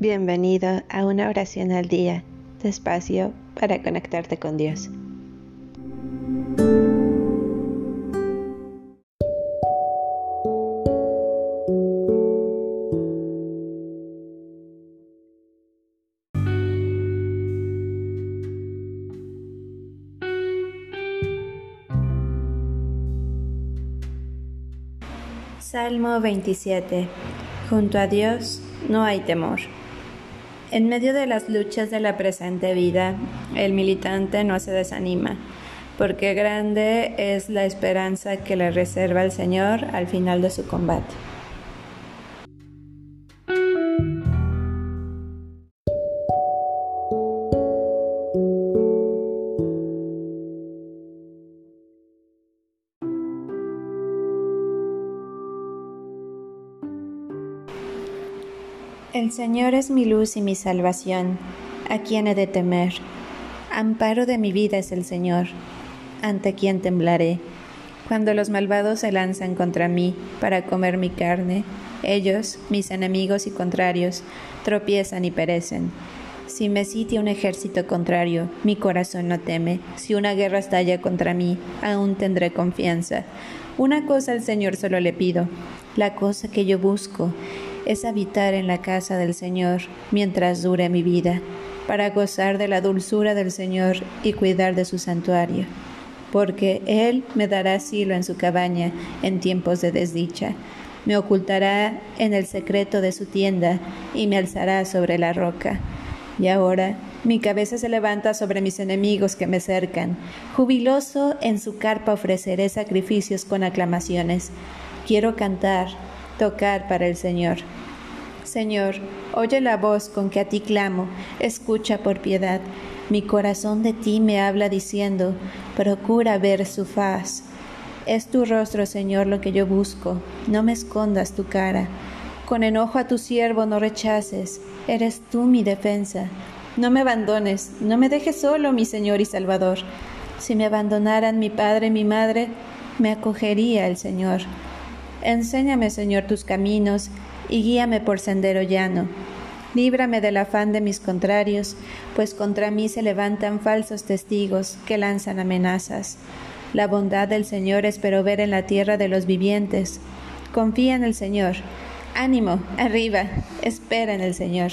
Bienvenido a una oración al día, despacio para conectarte con Dios. Salmo 27. Junto a Dios no hay temor. En medio de las luchas de la presente vida, el militante no se desanima, porque grande es la esperanza que le reserva el Señor al final de su combate. El Señor es mi luz y mi salvación. ¿A quién he de temer? Amparo de mi vida es el Señor. ¿Ante quién temblaré? Cuando los malvados se lanzan contra mí para comer mi carne, ellos, mis enemigos y contrarios, tropiezan y perecen. Si me sitia un ejército contrario, mi corazón no teme. Si una guerra estalla contra mí, aún tendré confianza. Una cosa al Señor solo le pido, la cosa que yo busco es habitar en la casa del Señor mientras dure mi vida, para gozar de la dulzura del Señor y cuidar de su santuario, porque Él me dará asilo en su cabaña en tiempos de desdicha, me ocultará en el secreto de su tienda y me alzará sobre la roca. Y ahora mi cabeza se levanta sobre mis enemigos que me cercan. Jubiloso en su carpa ofreceré sacrificios con aclamaciones. Quiero cantar tocar para el Señor. Señor, oye la voz con que a ti clamo, escucha por piedad. Mi corazón de ti me habla diciendo, procura ver su faz. Es tu rostro, Señor, lo que yo busco, no me escondas tu cara. Con enojo a tu siervo no rechaces, eres tú mi defensa. No me abandones, no me dejes solo, mi Señor y Salvador. Si me abandonaran mi padre y mi madre, me acogería el Señor. Enséñame, Señor, tus caminos y guíame por sendero llano. Líbrame del afán de mis contrarios, pues contra mí se levantan falsos testigos que lanzan amenazas. La bondad del Señor espero ver en la tierra de los vivientes. Confía en el Señor. Ánimo, arriba, espera en el Señor.